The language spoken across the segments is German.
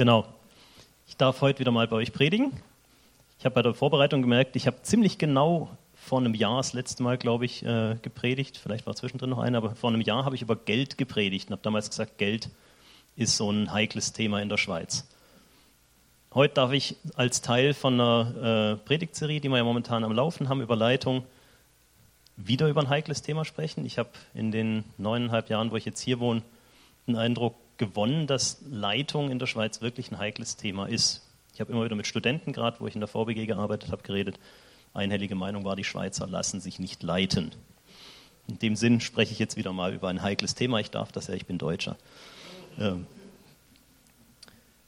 Genau. Ich darf heute wieder mal bei euch predigen. Ich habe bei der Vorbereitung gemerkt, ich habe ziemlich genau vor einem Jahr, das letzte Mal, glaube ich, äh, gepredigt. Vielleicht war zwischendrin noch eine, aber vor einem Jahr habe ich über Geld gepredigt und habe damals gesagt, Geld ist so ein heikles Thema in der Schweiz. Heute darf ich als Teil von einer äh, Predigtserie, die wir ja momentan am Laufen haben, über Leitung, wieder über ein heikles Thema sprechen. Ich habe in den neuneinhalb Jahren, wo ich jetzt hier wohne, den Eindruck, gewonnen, dass Leitung in der Schweiz wirklich ein heikles Thema ist. Ich habe immer wieder mit Studenten, gerade wo ich in der VBG gearbeitet habe, geredet. Einhellige Meinung war, die Schweizer lassen sich nicht leiten. In dem Sinn spreche ich jetzt wieder mal über ein heikles Thema. Ich darf das ja, ich bin Deutscher. Ähm.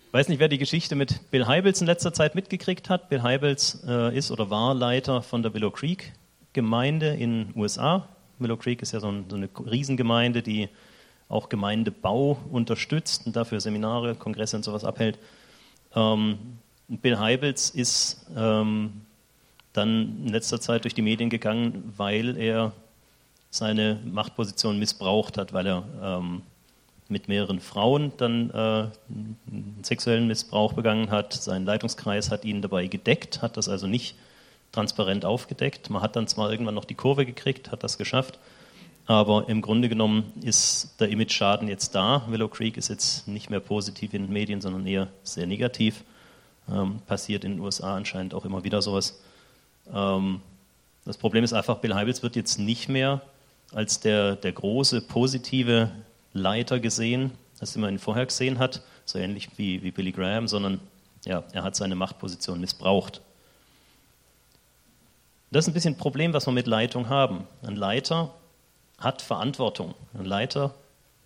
Ich weiß nicht, wer die Geschichte mit Bill Heibels in letzter Zeit mitgekriegt hat. Bill Heibels äh, ist oder war Leiter von der Willow Creek Gemeinde in den USA. Willow Creek ist ja so, ein, so eine Riesengemeinde, die auch Gemeindebau unterstützt und dafür Seminare, Kongresse und sowas abhält. Ähm, Bill Heibels ist ähm, dann in letzter Zeit durch die Medien gegangen, weil er seine Machtposition missbraucht hat, weil er ähm, mit mehreren Frauen dann äh, sexuellen Missbrauch begangen hat. Sein Leitungskreis hat ihn dabei gedeckt, hat das also nicht transparent aufgedeckt. Man hat dann zwar irgendwann noch die Kurve gekriegt, hat das geschafft, aber im Grunde genommen ist der Image-Schaden jetzt da. Willow Creek ist jetzt nicht mehr positiv in den Medien, sondern eher sehr negativ. Ähm, passiert in den USA anscheinend auch immer wieder sowas. Ähm, das Problem ist einfach, Bill Heibels wird jetzt nicht mehr als der, der große, positive Leiter gesehen, das man ihn vorher gesehen hat, so ähnlich wie, wie Billy Graham, sondern ja, er hat seine Machtposition missbraucht. Das ist ein bisschen ein Problem, was wir mit Leitung haben. Ein Leiter hat Verantwortung. Ein Leiter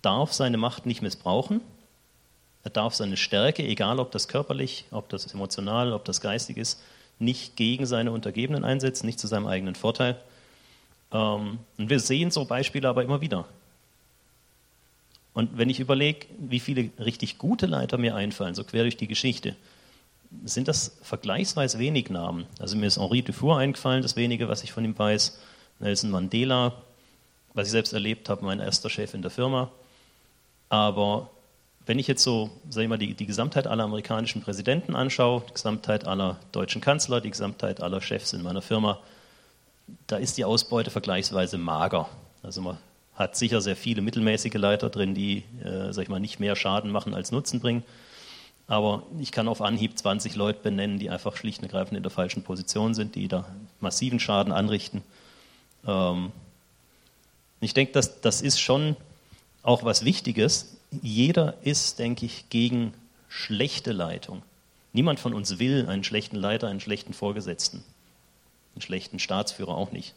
darf seine Macht nicht missbrauchen. Er darf seine Stärke, egal ob das körperlich, ob das emotional, ob das geistig ist, nicht gegen seine Untergebenen einsetzen, nicht zu seinem eigenen Vorteil. Ähm, und wir sehen so Beispiele aber immer wieder. Und wenn ich überlege, wie viele richtig gute Leiter mir einfallen, so quer durch die Geschichte, sind das vergleichsweise wenig Namen. Also mir ist Henri Dufour eingefallen, das wenige, was ich von ihm weiß. Nelson Mandela, was ich selbst erlebt habe, mein erster Chef in der Firma. Aber wenn ich jetzt so, sag ich mal, die, die Gesamtheit aller amerikanischen Präsidenten anschaue, die Gesamtheit aller deutschen Kanzler, die Gesamtheit aller Chefs in meiner Firma, da ist die Ausbeute vergleichsweise mager. Also man hat sicher sehr viele mittelmäßige Leiter drin, die, äh, sag ich mal, nicht mehr Schaden machen als Nutzen bringen. Aber ich kann auf Anhieb 20 Leute benennen, die einfach schlicht und ergreifend in der falschen Position sind, die da massiven Schaden anrichten. Ähm, ich denke, das, das ist schon auch was Wichtiges. Jeder ist, denke ich, gegen schlechte Leitung. Niemand von uns will einen schlechten Leiter, einen schlechten Vorgesetzten, einen schlechten Staatsführer auch nicht.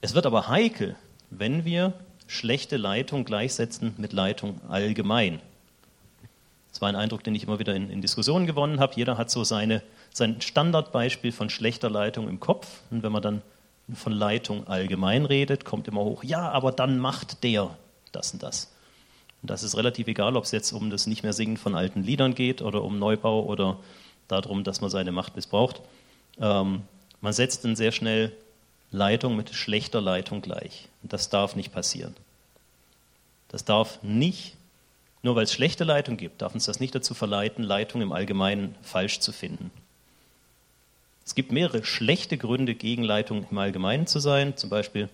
Es wird aber heikel, wenn wir schlechte Leitung gleichsetzen mit Leitung allgemein. Das war ein Eindruck, den ich immer wieder in, in Diskussionen gewonnen habe. Jeder hat so seine, sein Standardbeispiel von schlechter Leitung im Kopf. Und wenn man dann von Leitung allgemein redet, kommt immer hoch, ja, aber dann macht der das und das. Und das ist relativ egal, ob es jetzt um das nicht mehr Singen von alten Liedern geht oder um Neubau oder darum, dass man seine Macht missbraucht. Ähm, man setzt dann sehr schnell Leitung mit schlechter Leitung gleich. Und das darf nicht passieren. Das darf nicht, nur weil es schlechte Leitung gibt, darf uns das nicht dazu verleiten, Leitung im Allgemeinen falsch zu finden. Es gibt mehrere schlechte Gründe, gegen Leitung im Allgemeinen zu sein. Zum Beispiel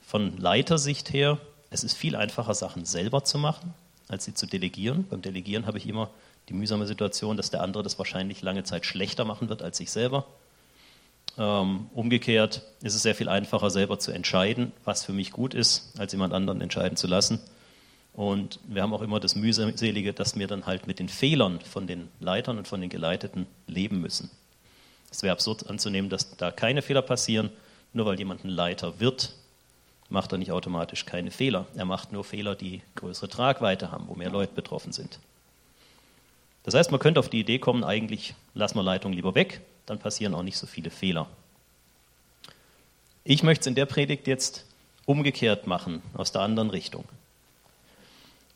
von Leitersicht her, es ist viel einfacher, Sachen selber zu machen, als sie zu delegieren. Beim Delegieren habe ich immer die mühsame Situation, dass der andere das wahrscheinlich lange Zeit schlechter machen wird als ich selber. Ähm, umgekehrt ist es sehr viel einfacher, selber zu entscheiden, was für mich gut ist, als jemand anderen entscheiden zu lassen. Und wir haben auch immer das Mühselige, dass wir dann halt mit den Fehlern von den Leitern und von den Geleiteten leben müssen. Es wäre absurd anzunehmen, dass da keine Fehler passieren. Nur weil jemand ein Leiter wird, macht er nicht automatisch keine Fehler. Er macht nur Fehler, die größere Tragweite haben, wo mehr Leute betroffen sind. Das heißt, man könnte auf die Idee kommen, eigentlich lassen wir Leitung lieber weg, dann passieren auch nicht so viele Fehler. Ich möchte es in der Predigt jetzt umgekehrt machen, aus der anderen Richtung.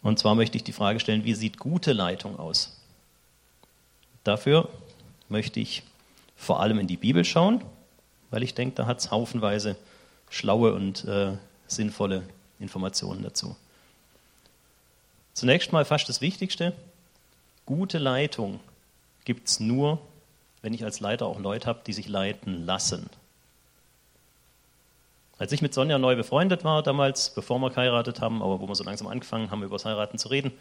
Und zwar möchte ich die Frage stellen, wie sieht gute Leitung aus? Dafür möchte ich vor allem in die Bibel schauen, weil ich denke, da hat es haufenweise schlaue und äh, sinnvolle Informationen dazu. Zunächst mal fast das Wichtigste. gute Leitung gibt es nur, wenn ich als Leiter auch Leute habe, die sich leiten lassen. Als ich mit Sonja neu befreundet war, damals, bevor wir geheiratet haben, aber wo wir so langsam angefangen haben, über das Heiraten zu reden,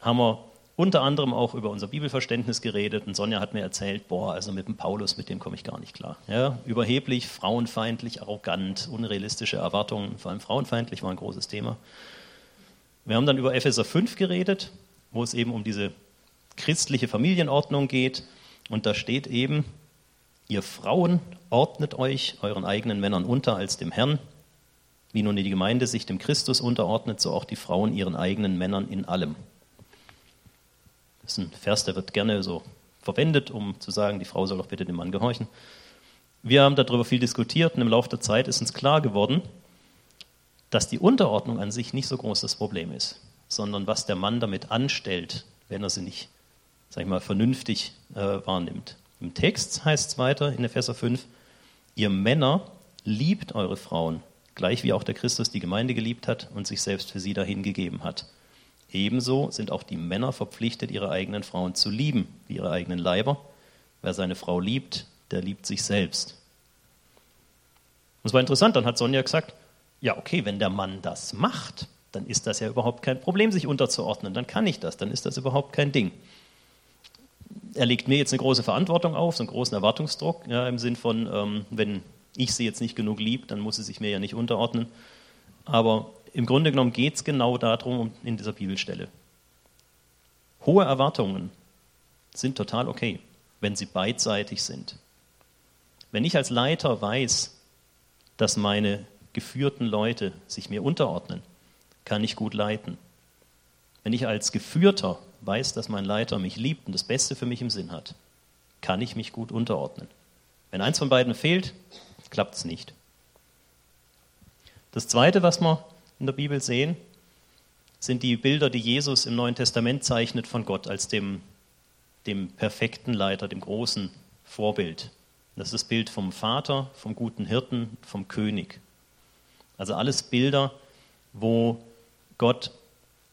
haben wir unter anderem auch über unser Bibelverständnis geredet. Und Sonja hat mir erzählt, boah, also mit dem Paulus, mit dem komme ich gar nicht klar. Ja, überheblich, frauenfeindlich, arrogant, unrealistische Erwartungen, vor allem frauenfeindlich war ein großes Thema. Wir haben dann über Epheser 5 geredet, wo es eben um diese christliche Familienordnung geht. Und da steht eben, Ihr Frauen ordnet euch euren eigenen Männern unter als dem Herrn. Wie nun die Gemeinde sich dem Christus unterordnet, so auch die Frauen ihren eigenen Männern in allem. Das ist ein Vers, der wird gerne so verwendet, um zu sagen, die Frau soll doch bitte dem Mann gehorchen. Wir haben darüber viel diskutiert und im Laufe der Zeit ist uns klar geworden, dass die Unterordnung an sich nicht so groß das Problem ist, sondern was der Mann damit anstellt, wenn er sie nicht, sag ich mal, vernünftig äh, wahrnimmt. Im Text heißt es weiter in Epheser 5, ihr Männer liebt eure Frauen, gleich wie auch der Christus die Gemeinde geliebt hat und sich selbst für sie dahingegeben hat. Ebenso sind auch die Männer verpflichtet, ihre eigenen Frauen zu lieben, wie ihre eigenen Leiber. Wer seine Frau liebt, der liebt sich selbst. Und es war interessant, dann hat Sonja gesagt, ja, okay, wenn der Mann das macht, dann ist das ja überhaupt kein Problem, sich unterzuordnen. Dann kann ich das, dann ist das überhaupt kein Ding er legt mir jetzt eine große Verantwortung auf, so einen großen Erwartungsdruck, ja, im Sinn von, ähm, wenn ich sie jetzt nicht genug liebe, dann muss sie sich mir ja nicht unterordnen. Aber im Grunde genommen geht es genau darum in dieser Bibelstelle. Hohe Erwartungen sind total okay, wenn sie beidseitig sind. Wenn ich als Leiter weiß, dass meine geführten Leute sich mir unterordnen, kann ich gut leiten. Wenn ich als Geführter weiß, dass mein Leiter mich liebt und das Beste für mich im Sinn hat, kann ich mich gut unterordnen. Wenn eins von beiden fehlt, klappt es nicht. Das Zweite, was wir in der Bibel sehen, sind die Bilder, die Jesus im Neuen Testament zeichnet von Gott als dem, dem perfekten Leiter, dem großen Vorbild. Das ist das Bild vom Vater, vom guten Hirten, vom König. Also alles Bilder, wo Gott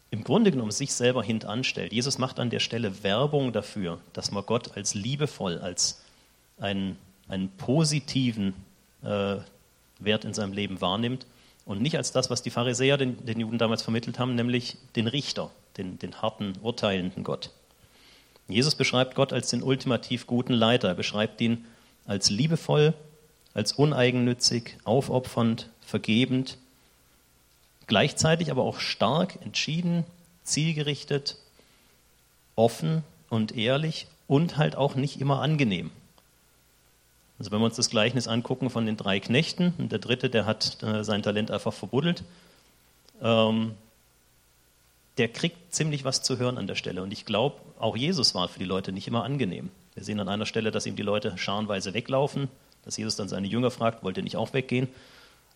im Grunde genommen sich selber hintanstellt. Jesus macht an der Stelle Werbung dafür, dass man Gott als liebevoll, als einen, einen positiven äh, Wert in seinem Leben wahrnimmt und nicht als das, was die Pharisäer den, den Juden damals vermittelt haben, nämlich den Richter, den, den harten, urteilenden Gott. Jesus beschreibt Gott als den ultimativ guten Leiter. Er beschreibt ihn als liebevoll, als uneigennützig, aufopfernd, vergebend gleichzeitig aber auch stark, entschieden, zielgerichtet, offen und ehrlich und halt auch nicht immer angenehm. Also wenn wir uns das Gleichnis angucken von den drei Knechten, und der dritte, der hat äh, sein Talent einfach verbuddelt, ähm, der kriegt ziemlich was zu hören an der Stelle. Und ich glaube, auch Jesus war für die Leute nicht immer angenehm. Wir sehen an einer Stelle, dass ihm die Leute scharenweise weglaufen, dass Jesus dann seine Jünger fragt, wollt ihr nicht auch weggehen?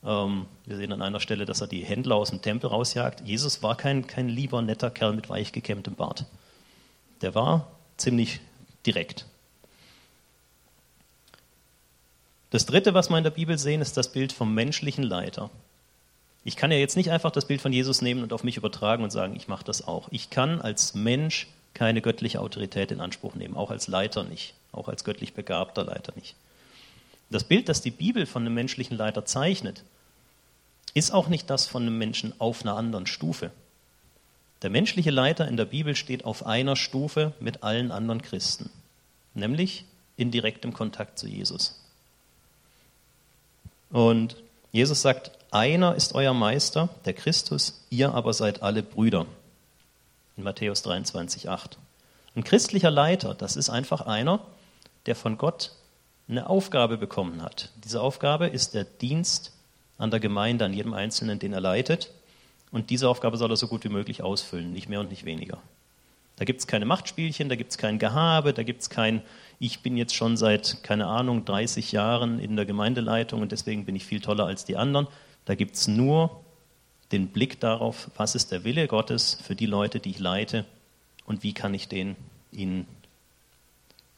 Ähm, wir sehen an einer Stelle, dass er die Händler aus dem Tempel rausjagt. Jesus war kein, kein lieber, netter Kerl mit weich gekämmtem Bart. Der war ziemlich direkt. Das dritte, was wir in der Bibel sehen, ist das Bild vom menschlichen Leiter. Ich kann ja jetzt nicht einfach das Bild von Jesus nehmen und auf mich übertragen und sagen, ich mache das auch. Ich kann als Mensch keine göttliche Autorität in Anspruch nehmen, auch als Leiter nicht, auch als göttlich begabter Leiter nicht. Das Bild, das die Bibel von einem menschlichen Leiter zeichnet, ist auch nicht das von einem Menschen auf einer anderen Stufe. Der menschliche Leiter in der Bibel steht auf einer Stufe mit allen anderen Christen, nämlich in direktem Kontakt zu Jesus. Und Jesus sagt, einer ist euer Meister, der Christus, ihr aber seid alle Brüder. In Matthäus 23, 8. Ein christlicher Leiter, das ist einfach einer, der von Gott eine Aufgabe bekommen hat. Diese Aufgabe ist der Dienst an der Gemeinde, an jedem Einzelnen, den er leitet. Und diese Aufgabe soll er so gut wie möglich ausfüllen, nicht mehr und nicht weniger. Da gibt es keine Machtspielchen, da gibt es kein Gehabe, da gibt es kein, ich bin jetzt schon seit, keine Ahnung, 30 Jahren in der Gemeindeleitung und deswegen bin ich viel toller als die anderen. Da gibt es nur den Blick darauf, was ist der Wille Gottes für die Leute, die ich leite und wie kann ich den ihnen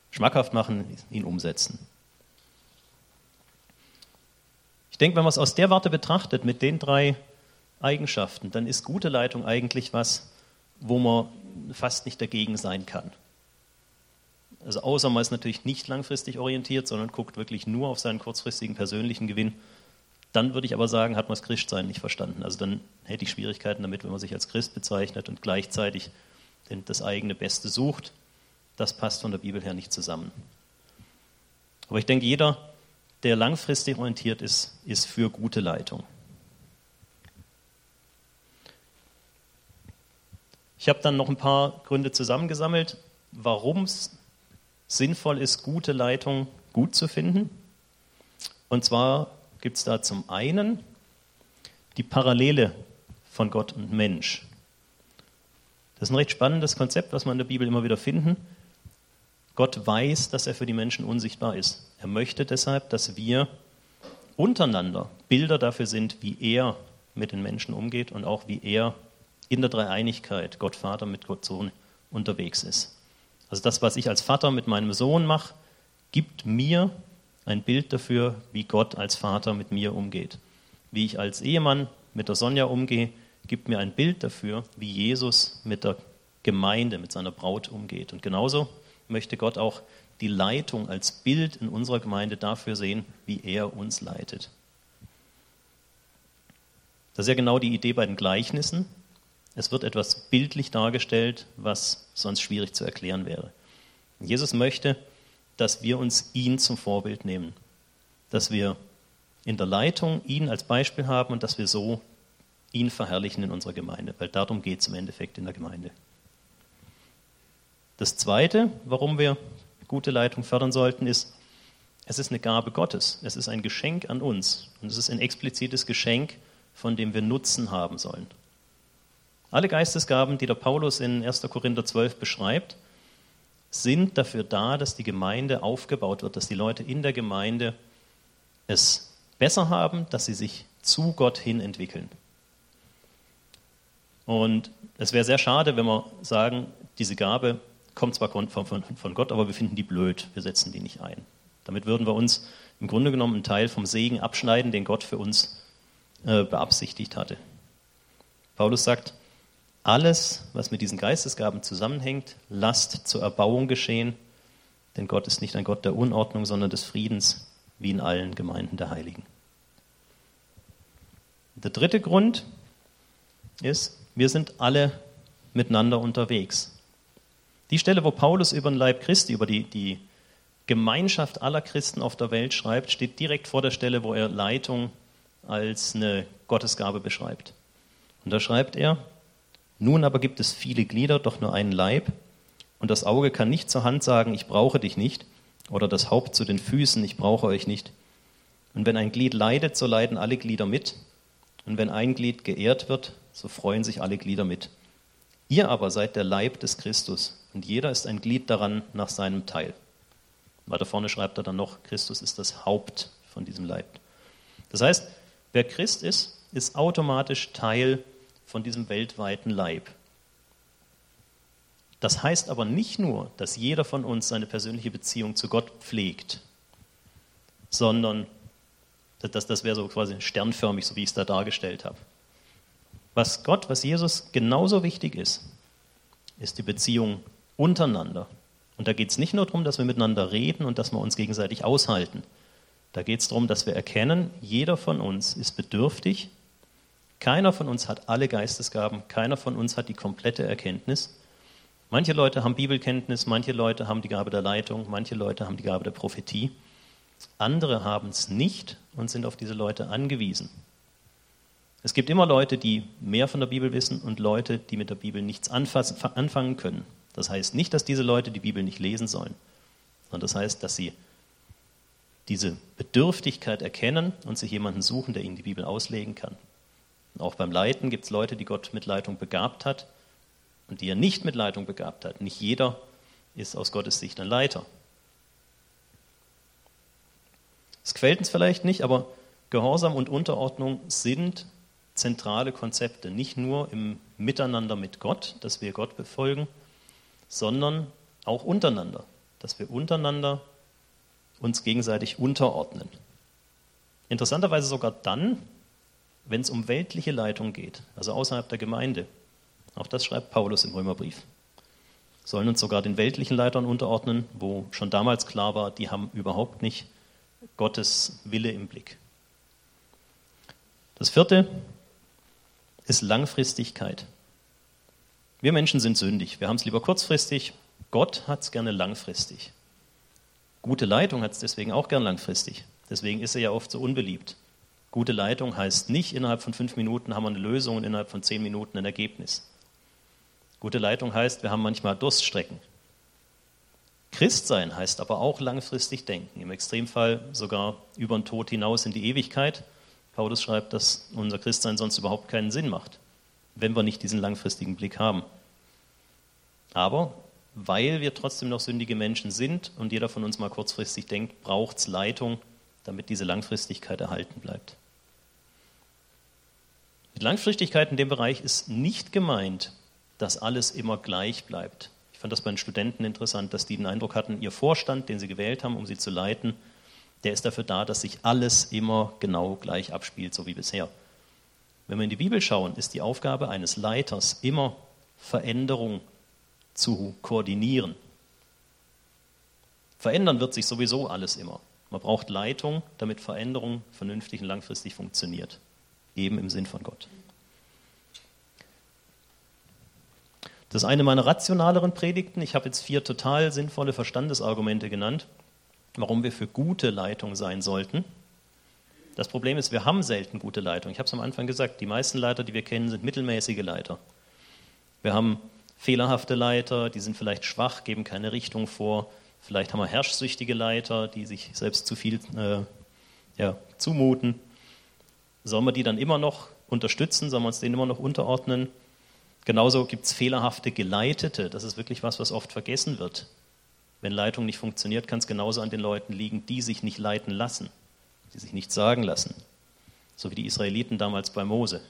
schmackhaft machen, ihn umsetzen. Ich denke, wenn man es aus der Warte betrachtet, mit den drei Eigenschaften, dann ist gute Leitung eigentlich was, wo man fast nicht dagegen sein kann. Also außer man ist natürlich nicht langfristig orientiert, sondern guckt wirklich nur auf seinen kurzfristigen persönlichen Gewinn. Dann würde ich aber sagen, hat man das Christsein nicht verstanden. Also dann hätte ich Schwierigkeiten damit, wenn man sich als Christ bezeichnet und gleichzeitig das eigene Beste sucht. Das passt von der Bibel her nicht zusammen. Aber ich denke, jeder, der langfristig orientiert ist, ist für gute Leitung. Ich habe dann noch ein paar Gründe zusammengesammelt, warum es sinnvoll ist, gute Leitung gut zu finden. Und zwar gibt es da zum einen die Parallele von Gott und Mensch. Das ist ein recht spannendes Konzept, was wir in der Bibel immer wieder finden. Gott weiß, dass er für die Menschen unsichtbar ist. Er möchte deshalb, dass wir untereinander Bilder dafür sind, wie er mit den Menschen umgeht und auch wie er in der Dreieinigkeit, Gott Vater mit Gott Sohn, unterwegs ist. Also das, was ich als Vater mit meinem Sohn mache, gibt mir ein Bild dafür, wie Gott als Vater mit mir umgeht. Wie ich als Ehemann mit der Sonja umgehe, gibt mir ein Bild dafür, wie Jesus mit der Gemeinde, mit seiner Braut umgeht. Und genauso möchte Gott auch die Leitung als Bild in unserer Gemeinde dafür sehen, wie er uns leitet. Das ist ja genau die Idee bei den Gleichnissen. Es wird etwas bildlich dargestellt, was sonst schwierig zu erklären wäre. Jesus möchte, dass wir uns ihn zum Vorbild nehmen, dass wir in der Leitung ihn als Beispiel haben und dass wir so ihn verherrlichen in unserer Gemeinde, weil darum geht es im Endeffekt in der Gemeinde. Das Zweite, warum wir gute Leitung fördern sollten, ist, es ist eine Gabe Gottes. Es ist ein Geschenk an uns. Und es ist ein explizites Geschenk, von dem wir Nutzen haben sollen. Alle Geistesgaben, die der Paulus in 1. Korinther 12 beschreibt, sind dafür da, dass die Gemeinde aufgebaut wird, dass die Leute in der Gemeinde es besser haben, dass sie sich zu Gott hin entwickeln. Und es wäre sehr schade, wenn wir sagen, diese Gabe kommt zwar von, von, von, Gott, aber wir finden die blöd, wir setzen die nicht ein. Damit würden wir uns im Grunde genommen einen Teil vom Segen abschneiden, den Gott für uns äh, beabsichtigt hatte. Paulus sagt, alles, was mit diesen Geistesgaben zusammenhängt, lasst zur Erbauung geschehen, denn Gott ist nicht ein Gott der Unordnung, sondern des Friedens, wie in allen Gemeinden der Heiligen. Der dritte Grund ist, wir sind alle miteinander unterwegs. Die Stelle, wo Paulus über den Leib Christi, über die, die Gemeinschaft aller Christen auf der Welt schreibt, steht direkt vor der Stelle, wo er Leitung als eine Gottesgabe beschreibt. Und da schreibt er, nun aber gibt es viele Glieder, doch nur einen Leib. Und das Auge kann nicht zur Hand sagen, ich brauche dich nicht, oder das Haupt zu den Füßen, ich brauche euch nicht. Und wenn ein Glied leidet, so leiden alle Glieder mit. Und wenn ein Glied geehrt wird, so freuen sich alle Glieder mit. Ihr aber seid der Leib des Christus, und jeder ist ein Glied daran nach seinem Teil. Weiter vorne schreibt er dann noch, Christus ist das Haupt von diesem Leib. Das heißt, wer Christ ist, ist automatisch Teil von diesem weltweiten Leib. Das heißt aber nicht nur, dass jeder von uns seine persönliche Beziehung zu Gott pflegt, sondern das, das wäre so quasi sternförmig, so wie ich es da dargestellt habe. Was Gott, was Jesus genauso wichtig ist, ist die Beziehung untereinander. Und da geht es nicht nur darum, dass wir miteinander reden und dass wir uns gegenseitig aushalten. Da geht es darum, dass wir erkennen, jeder von uns ist bedürftig keiner von uns hat alle Geistesgaben, keiner von uns hat die komplette Erkenntnis. Manche Leute haben Bibelkenntnis, manche Leute haben die Gabe der Leitung, manche Leute haben die Gabe der Prophetie. Andere haben es nicht und sind auf diese Leute angewiesen. Es gibt immer Leute, die mehr von der Bibel wissen und Leute, die mit der Bibel nichts anfangen können. Das heißt nicht, dass diese Leute die Bibel nicht lesen sollen, sondern das heißt, dass sie diese Bedürftigkeit erkennen und sich jemanden suchen, der ihnen die Bibel auslegen kann. Auch beim Leiten gibt es Leute, die Gott mit Leitung begabt hat und die er nicht mit Leitung begabt hat. Nicht jeder ist aus Gottes Sicht ein Leiter. Es gefällt uns vielleicht nicht, aber Gehorsam und Unterordnung sind zentrale Konzepte, nicht nur im Miteinander mit Gott, dass wir Gott befolgen, sondern auch untereinander, dass wir untereinander uns gegenseitig unterordnen. Interessanterweise sogar dann, wenn es um weltliche Leitung geht, also außerhalb der Gemeinde. Auch das schreibt Paulus im Römerbrief. sollen uns sogar den weltlichen Leitern unterordnen, wo schon damals klar war, die haben überhaupt nicht Gottes Wille im Blick. Das vierte ist Langfristigkeit. Wir Menschen sind sündig. Wir haben es lieber kurzfristig. Gott hat es gerne langfristig. Gute Leitung hat es deswegen auch gern langfristig. Deswegen ist er ja oft so unbeliebt. Gute Leitung heißt nicht, innerhalb von fünf Minuten haben wir eine Lösung und innerhalb von zehn Minuten ein Ergebnis. Gute Leitung heißt, wir haben manchmal Durststrecken. Christsein heißt aber auch langfristig denken, im Extremfall sogar über den Tod hinaus in die Ewigkeit. Paulus schreibt, dass unser Christsein sonst überhaupt keinen Sinn macht, wenn wir nicht diesen langfristigen Blick haben. Aber weil wir trotzdem noch sündige Menschen sind und jeder von uns mal kurzfristig denkt, braucht es Leitung, damit diese Langfristigkeit erhalten bleibt. Mit Langfristigkeit in dem Bereich ist nicht gemeint, dass alles immer gleich bleibt. Ich fand das bei den Studenten interessant, dass die den Eindruck hatten, ihr Vorstand, den sie gewählt haben, um sie zu leiten, der ist dafür da, dass sich alles immer genau gleich abspielt, so wie bisher. Wenn wir in die Bibel schauen, ist die Aufgabe eines Leiters immer Veränderung zu koordinieren. Verändern wird sich sowieso alles immer. Man braucht Leitung, damit Veränderung vernünftig und langfristig funktioniert. Eben im Sinn von Gott. Das ist eine meiner rationaleren Predigten. Ich habe jetzt vier total sinnvolle Verstandesargumente genannt, warum wir für gute Leitung sein sollten. Das Problem ist, wir haben selten gute Leitung. Ich habe es am Anfang gesagt, die meisten Leiter, die wir kennen, sind mittelmäßige Leiter. Wir haben fehlerhafte Leiter, die sind vielleicht schwach, geben keine Richtung vor. Vielleicht haben wir herrschsüchtige Leiter, die sich selbst zu viel äh, ja, zumuten. Sollen wir die dann immer noch unterstützen? Sollen wir uns denen immer noch unterordnen? Genauso gibt es fehlerhafte Geleitete. Das ist wirklich was, was oft vergessen wird. Wenn Leitung nicht funktioniert, kann es genauso an den Leuten liegen, die sich nicht leiten lassen, die sich nicht sagen lassen. So wie die Israeliten damals bei Mose.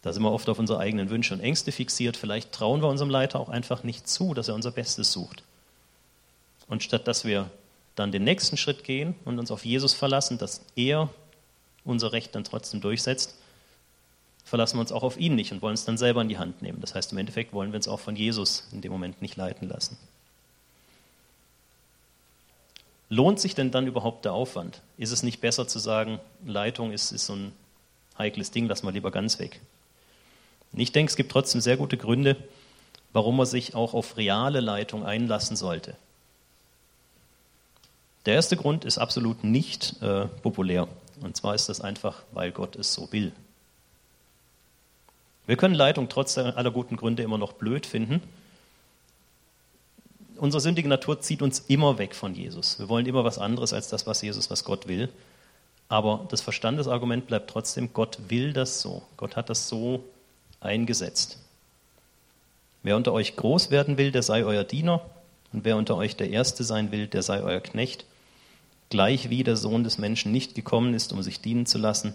Da sind wir oft auf unsere eigenen Wünsche und Ängste fixiert. Vielleicht trauen wir unserem Leiter auch einfach nicht zu, dass er unser Bestes sucht. Und statt dass wir dann den nächsten Schritt gehen und uns auf Jesus verlassen, dass er unser Recht dann trotzdem durchsetzt, verlassen wir uns auch auf ihn nicht und wollen es dann selber in die Hand nehmen. Das heißt, im Endeffekt wollen wir uns auch von Jesus in dem Moment nicht leiten lassen. Lohnt sich denn dann überhaupt der Aufwand? Ist es nicht besser zu sagen, Leitung ist, ist so ein heikles Ding, lass mal lieber ganz weg? Ich denke, es gibt trotzdem sehr gute Gründe, warum man sich auch auf reale Leitung einlassen sollte. Der erste Grund ist absolut nicht äh, populär. Und zwar ist das einfach, weil Gott es so will. Wir können Leitung trotz aller guten Gründe immer noch blöd finden. Unsere sündige Natur zieht uns immer weg von Jesus. Wir wollen immer was anderes als das, was Jesus, was Gott will. Aber das Verstandesargument bleibt trotzdem, Gott will das so. Gott hat das so eingesetzt. Wer unter euch groß werden will, der sei euer Diener. Und wer unter euch der Erste sein will, der sei euer Knecht. Gleich wie der Sohn des Menschen nicht gekommen ist, um sich dienen zu lassen,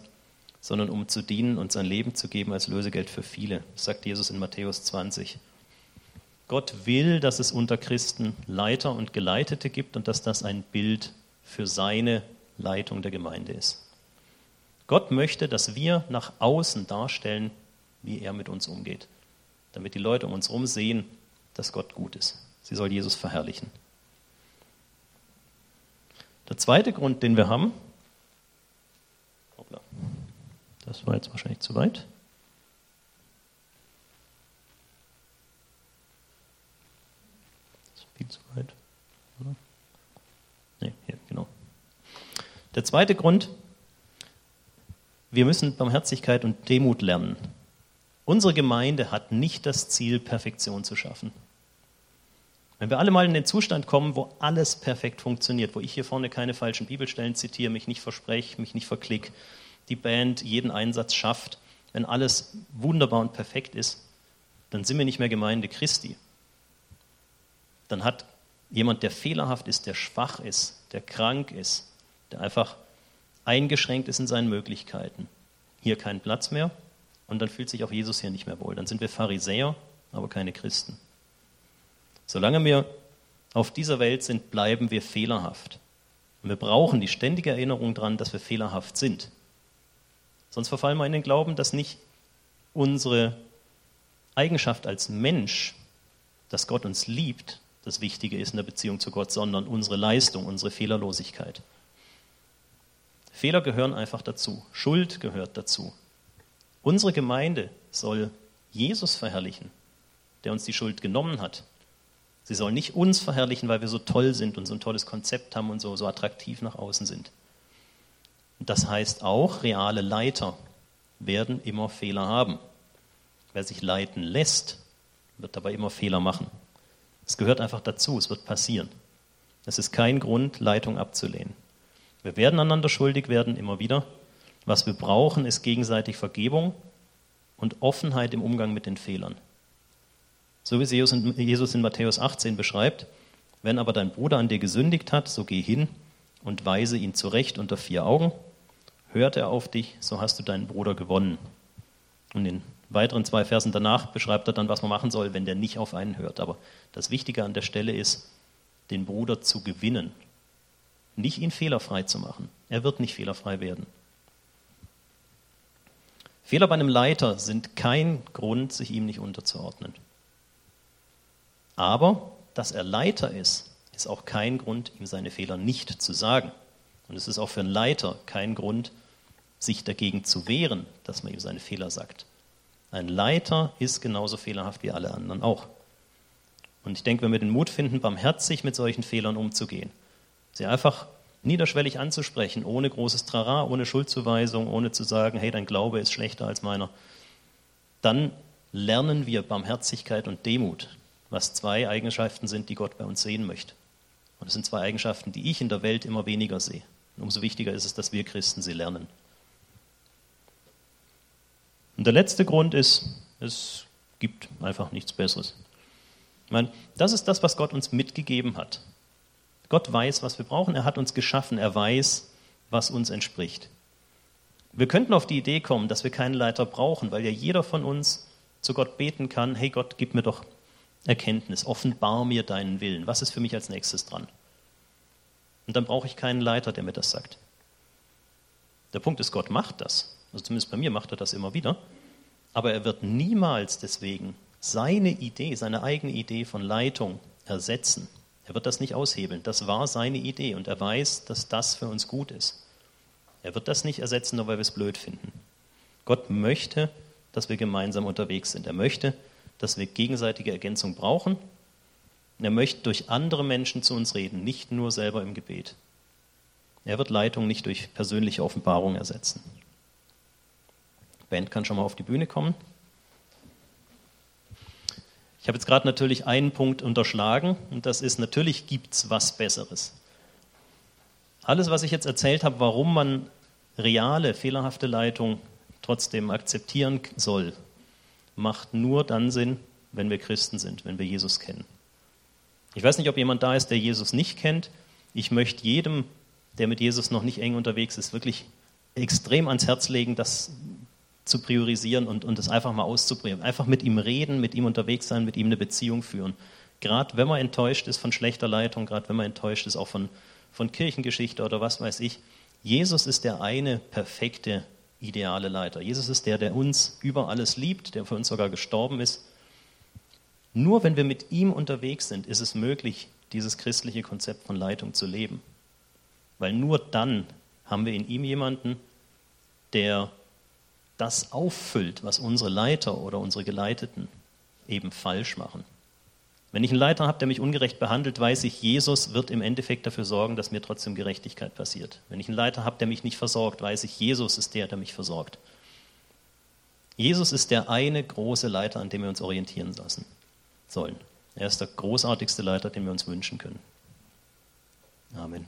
sondern um zu dienen und sein Leben zu geben als Lösegeld für viele, sagt Jesus in Matthäus 20. Gott will, dass es unter Christen Leiter und Geleitete gibt und dass das ein Bild für seine Leitung der Gemeinde ist. Gott möchte, dass wir nach außen darstellen, wie er mit uns umgeht, damit die Leute um uns herum sehen, dass Gott gut ist. Sie soll Jesus verherrlichen. Der zweite Grund, den wir haben, das war jetzt wahrscheinlich zu weit. Das ist viel zu weit. Oder? Nee, hier, genau. Der zweite Grund, wir müssen Barmherzigkeit und Demut lernen. Unsere Gemeinde hat nicht das Ziel, Perfektion zu schaffen. Wenn wir alle mal in den Zustand kommen, wo alles perfekt funktioniert, wo ich hier vorne keine falschen Bibelstellen zitiere, mich nicht verspreche, mich nicht verklick, die Band jeden Einsatz schafft, wenn alles wunderbar und perfekt ist, dann sind wir nicht mehr Gemeinde Christi. Dann hat jemand, der fehlerhaft ist, der schwach ist, der krank ist, der einfach eingeschränkt ist in seinen Möglichkeiten, hier keinen Platz mehr und dann fühlt sich auch Jesus hier nicht mehr wohl. Dann sind wir Pharisäer, aber keine Christen. Solange wir auf dieser Welt sind, bleiben wir fehlerhaft. Und wir brauchen die ständige Erinnerung daran, dass wir fehlerhaft sind. Sonst verfallen wir in den Glauben, dass nicht unsere Eigenschaft als Mensch dass Gott uns liebt, das Wichtige ist in der Beziehung zu Gott, sondern unsere Leistung, unsere Fehlerlosigkeit. Fehler gehören einfach dazu. Schuld gehört dazu. Unsere Gemeinde soll Jesus verherrlichen, der uns die Schuld genommen hat. Sie soll nicht uns verherrlichen, weil wir so toll sind und so ein tolles Konzept haben und so, so attraktiv nach außen sind. Und das heißt auch, reale Leiter werden immer Fehler haben. Wer sich leiten lässt, wird dabei immer Fehler machen. Es gehört einfach dazu, es wird passieren. Es ist kein Grund, Leitung abzulehnen. Wir werden einander schuldig werden, immer wieder. Was wir brauchen, ist gegenseitig Vergebung und Offenheit im Umgang mit den Fehlern. So wie Jesus in Matthäus 18 beschreibt, wenn aber dein Bruder an dir gesündigt hat, so geh hin und weise ihn zurecht unter vier Augen. Hört er auf dich, so hast du deinen Bruder gewonnen. Und in weiteren zwei Versen danach beschreibt er dann, was man machen soll, wenn der nicht auf einen hört. Aber das Wichtige an der Stelle ist, den Bruder zu gewinnen, nicht ihn fehlerfrei zu machen. Er wird nicht fehlerfrei werden. Fehler bei einem Leiter sind kein Grund, sich ihm nicht unterzuordnen. Aber dass er Leiter ist, ist auch kein Grund, ihm seine Fehler nicht zu sagen. Und es ist auch für einen Leiter kein Grund, sich dagegen zu wehren, dass man ihm seine Fehler sagt. Ein Leiter ist genauso fehlerhaft wie alle anderen auch. Und ich denke, wenn wir den Mut finden, barmherzig mit solchen Fehlern umzugehen, sie einfach niederschwellig anzusprechen, ohne großes Trara, ohne Schuldzuweisung, ohne zu sagen, hey, dein Glaube ist schlechter als meiner, dann lernen wir Barmherzigkeit und Demut, was zwei Eigenschaften sind, die Gott bei uns sehen möchte. Und es sind zwei Eigenschaften, die ich in der Welt immer weniger sehe. Und umso wichtiger ist es, dass wir Christen sie lernen. Und der letzte Grund ist, es gibt einfach nichts Besseres. Ich meine, das ist das, was Gott uns mitgegeben hat. Gott weiß, was wir brauchen. Er hat uns geschaffen. Er weiß, was uns entspricht. Wir könnten auf die Idee kommen, dass wir keinen Leiter brauchen, weil ja jeder von uns zu Gott beten kann, hey Gott, gib mir doch Erkenntnis, offenbar mir deinen Willen. Was ist für mich als nächstes dran? Und dann brauche ich keinen Leiter, der mir das sagt. Der Punkt ist, Gott macht das. Also zumindest bei mir macht er das immer wieder. Aber er wird niemals deswegen seine Idee, seine eigene Idee von Leitung ersetzen. Er wird das nicht aushebeln. Das war seine Idee und er weiß, dass das für uns gut ist. Er wird das nicht ersetzen, nur weil wir es blöd finden. Gott möchte, dass wir gemeinsam unterwegs sind. Er möchte, dass wir gegenseitige Ergänzung brauchen. Er möchte durch andere Menschen zu uns reden, nicht nur selber im Gebet. Er wird Leitung nicht durch persönliche Offenbarung ersetzen. Band kann schon mal auf die Bühne kommen. Ich habe jetzt gerade natürlich einen Punkt unterschlagen und das ist, natürlich gibt es was Besseres. Alles, was ich jetzt erzählt habe, warum man reale, fehlerhafte Leitung trotzdem akzeptieren soll, macht nur dann Sinn, wenn wir Christen sind, wenn wir Jesus kennen. Ich weiß nicht, ob jemand da ist, der Jesus nicht kennt. Ich möchte jedem, der mit Jesus noch nicht eng unterwegs ist, wirklich extrem ans Herz legen, das zu priorisieren und, und das einfach mal auszuprobieren. Einfach mit ihm reden, mit ihm unterwegs sein, mit ihm eine Beziehung führen. Gerade wenn man enttäuscht ist von schlechter Leitung, gerade wenn man enttäuscht ist auch von, von Kirchengeschichte oder was weiß ich. Jesus ist der eine perfekte, ideale Leiter. Jesus ist der, der uns über alles liebt, der für uns sogar gestorben ist. Nur wenn wir mit ihm unterwegs sind, ist es möglich, dieses christliche Konzept von Leitung zu leben. Weil nur dann haben wir in ihm jemanden, der das auffüllt, was unsere Leiter oder unsere Geleiteten eben falsch machen. Wenn ich einen Leiter habe, der mich ungerecht behandelt, weiß ich, Jesus wird im Endeffekt dafür sorgen, dass mir trotzdem Gerechtigkeit passiert. Wenn ich einen Leiter habe, der mich nicht versorgt, weiß ich, Jesus ist der, der mich versorgt. Jesus ist der eine große Leiter, an dem wir uns orientieren lassen sollen. Er ist der großartigste Leiter, den wir uns wünschen können. Amen.